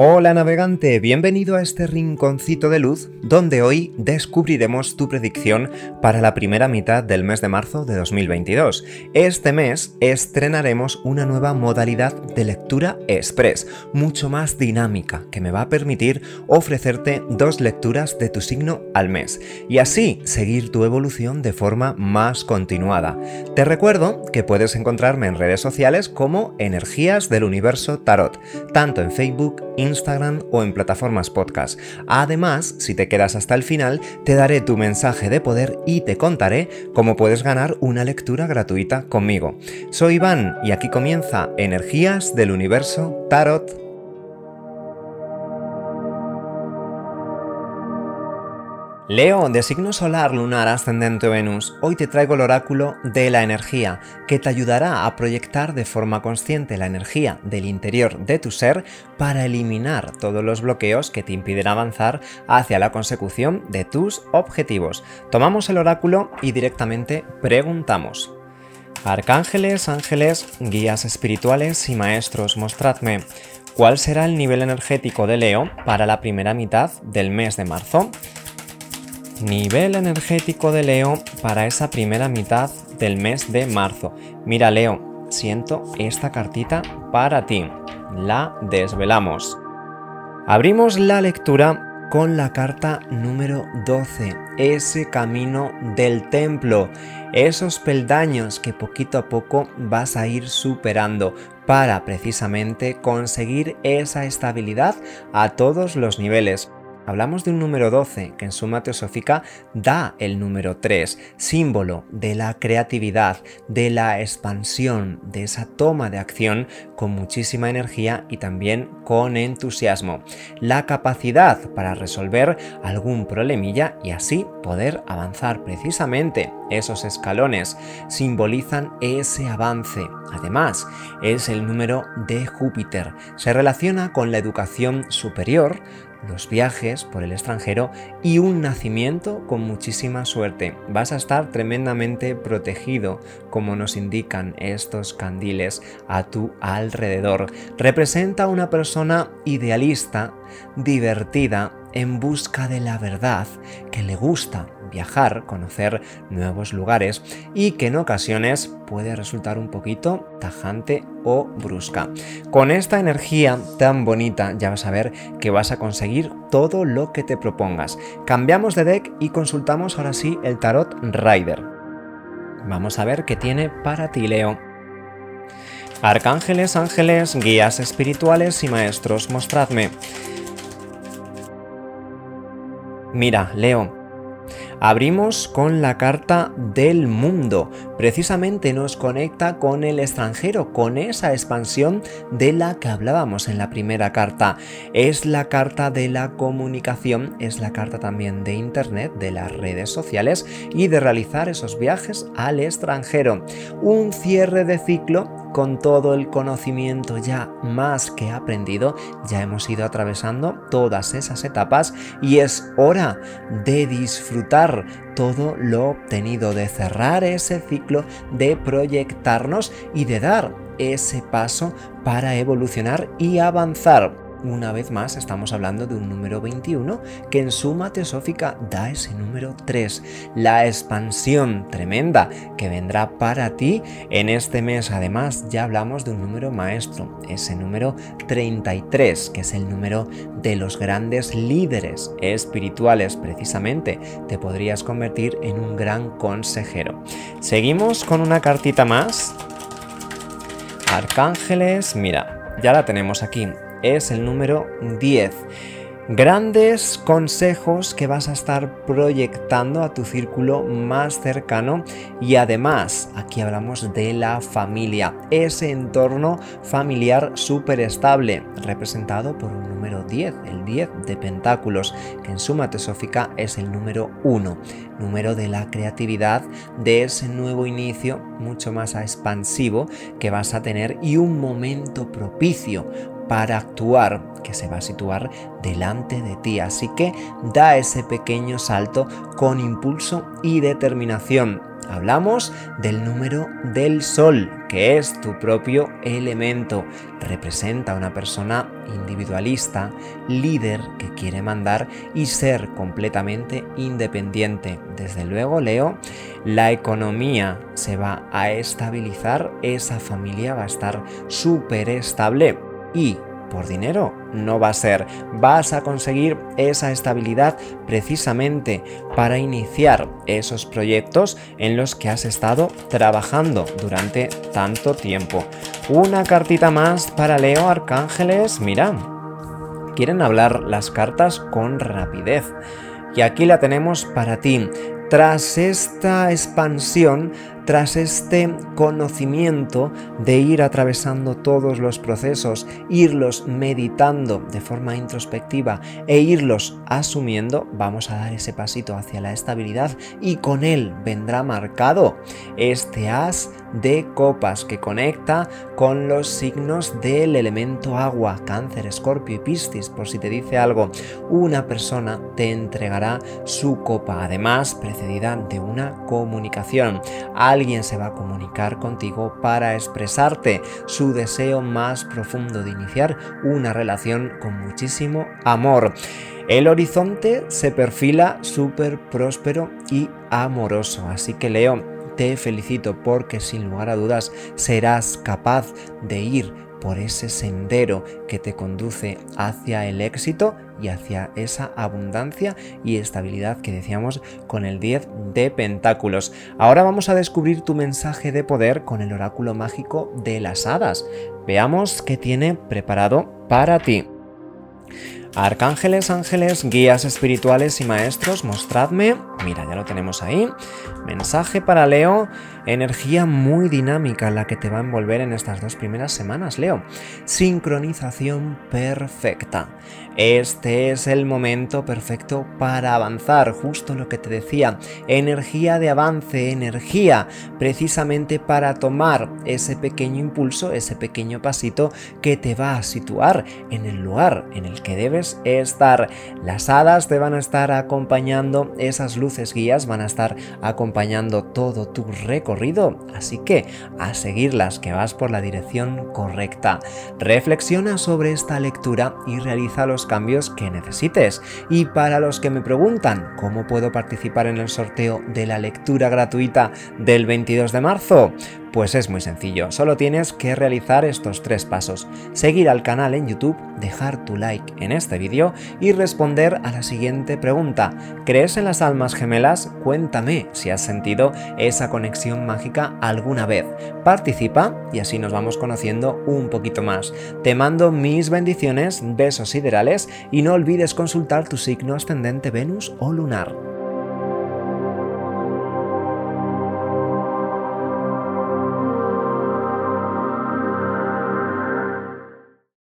Hola navegante, bienvenido a este rinconcito de luz donde hoy descubriremos tu predicción para la primera mitad del mes de marzo de 2022. Este mes estrenaremos una nueva modalidad de lectura express, mucho más dinámica, que me va a permitir ofrecerte dos lecturas de tu signo al mes y así seguir tu evolución de forma más continuada. Te recuerdo que puedes encontrarme en redes sociales como Energías del Universo Tarot, tanto en Facebook, Instagram o en plataformas podcast. Además, si te quedas hasta el final, te daré tu mensaje de poder y te contaré cómo puedes ganar una lectura gratuita conmigo. Soy Iván y aquí comienza Energías del Universo Tarot Leo, de signo solar, lunar, ascendente Venus, hoy te traigo el oráculo de la energía, que te ayudará a proyectar de forma consciente la energía del interior de tu ser para eliminar todos los bloqueos que te impiden avanzar hacia la consecución de tus objetivos. Tomamos el oráculo y directamente preguntamos. Arcángeles, ángeles, guías espirituales y maestros, mostradme cuál será el nivel energético de Leo para la primera mitad del mes de marzo. Nivel energético de Leo para esa primera mitad del mes de marzo. Mira Leo, siento esta cartita para ti. La desvelamos. Abrimos la lectura con la carta número 12, ese camino del templo, esos peldaños que poquito a poco vas a ir superando para precisamente conseguir esa estabilidad a todos los niveles hablamos de un número 12 que en suma teosófica da el número 3, símbolo de la creatividad, de la expansión, de esa toma de acción con muchísima energía y también con entusiasmo. La capacidad para resolver algún problemilla y así poder avanzar precisamente. Esos escalones simbolizan ese avance. Además, es el número de Júpiter. Se relaciona con la educación superior, los viajes por el extranjero y un nacimiento con muchísima suerte. Vas a estar tremendamente protegido, como nos indican estos candiles a tu alrededor. Representa a una persona idealista, divertida, en busca de la verdad, que le gusta viajar, conocer nuevos lugares y que en ocasiones puede resultar un poquito tajante o brusca. Con esta energía tan bonita ya vas a ver que vas a conseguir todo lo que te propongas. Cambiamos de deck y consultamos ahora sí el tarot Rider. Vamos a ver qué tiene para ti, Leo. Arcángeles, ángeles, guías espirituales y maestros, mostradme. Mira, Leo, Abrimos con la carta del mundo. Precisamente nos conecta con el extranjero, con esa expansión de la que hablábamos en la primera carta. Es la carta de la comunicación, es la carta también de Internet, de las redes sociales y de realizar esos viajes al extranjero. Un cierre de ciclo con todo el conocimiento ya más que aprendido, ya hemos ido atravesando todas esas etapas y es hora de disfrutar todo lo obtenido, de cerrar ese ciclo, de proyectarnos y de dar ese paso para evolucionar y avanzar. Una vez más estamos hablando de un número 21 que en suma teosófica da ese número 3. La expansión tremenda que vendrá para ti en este mes. Además ya hablamos de un número maestro, ese número 33, que es el número de los grandes líderes espirituales precisamente. Te podrías convertir en un gran consejero. Seguimos con una cartita más. Arcángeles, mira, ya la tenemos aquí es el número 10. Grandes consejos que vas a estar proyectando a tu círculo más cercano y además aquí hablamos de la familia, ese entorno familiar súper estable representado por un número 10, el 10 de pentáculos, que en suma tesófica es el número 1, número de la creatividad, de ese nuevo inicio mucho más expansivo que vas a tener y un momento propicio para actuar que se va a situar delante de ti. Así que da ese pequeño salto con impulso y determinación. hablamos del número del Sol, que es tu propio elemento. Representa a una persona individualista, líder que quiere mandar y ser completamente independiente. Desde luego, Leo, la economía se va a estabilizar, esa familia va a estar súper estable y por dinero no va a ser. Vas a conseguir esa estabilidad precisamente para iniciar esos proyectos en los que has estado trabajando durante tanto tiempo. Una cartita más para Leo Arcángeles. Mira, quieren hablar las cartas con rapidez. Y aquí la tenemos para ti. Tras esta expansión, tras este conocimiento de ir atravesando todos los procesos, irlos meditando de forma introspectiva e irlos asumiendo, vamos a dar ese pasito hacia la estabilidad y con él vendrá marcado este as de copas que conecta con los signos del elemento agua, cáncer, escorpio y piscis, por si te dice algo, una persona te entregará su copa, además precedida de una comunicación alguien se va a comunicar contigo para expresarte su deseo más profundo de iniciar una relación con muchísimo amor. El horizonte se perfila súper próspero y amoroso, así que Leo, te felicito porque sin lugar a dudas serás capaz de ir por ese sendero que te conduce hacia el éxito y hacia esa abundancia y estabilidad que decíamos con el 10 de pentáculos. Ahora vamos a descubrir tu mensaje de poder con el oráculo mágico de las hadas. Veamos qué tiene preparado para ti. Arcángeles, ángeles, guías espirituales y maestros, mostradme. Mira, ya lo tenemos ahí. Mensaje para Leo Energía muy dinámica la que te va a envolver en estas dos primeras semanas, Leo. Sincronización perfecta. Este es el momento perfecto para avanzar, justo lo que te decía. Energía de avance, energía precisamente para tomar ese pequeño impulso, ese pequeño pasito que te va a situar en el lugar en el que debes estar. Las hadas te van a estar acompañando, esas luces guías van a estar acompañando todo tu recorrido así que a seguirlas que vas por la dirección correcta. Reflexiona sobre esta lectura y realiza los cambios que necesites. Y para los que me preguntan cómo puedo participar en el sorteo de la lectura gratuita del 22 de marzo, pues es muy sencillo, solo tienes que realizar estos tres pasos. Seguir al canal en YouTube, dejar tu like en este vídeo y responder a la siguiente pregunta. ¿Crees en las almas gemelas? Cuéntame si has sentido esa conexión mágica alguna vez. Participa y así nos vamos conociendo un poquito más. Te mando mis bendiciones, besos siderales y no olvides consultar tu signo ascendente Venus o lunar.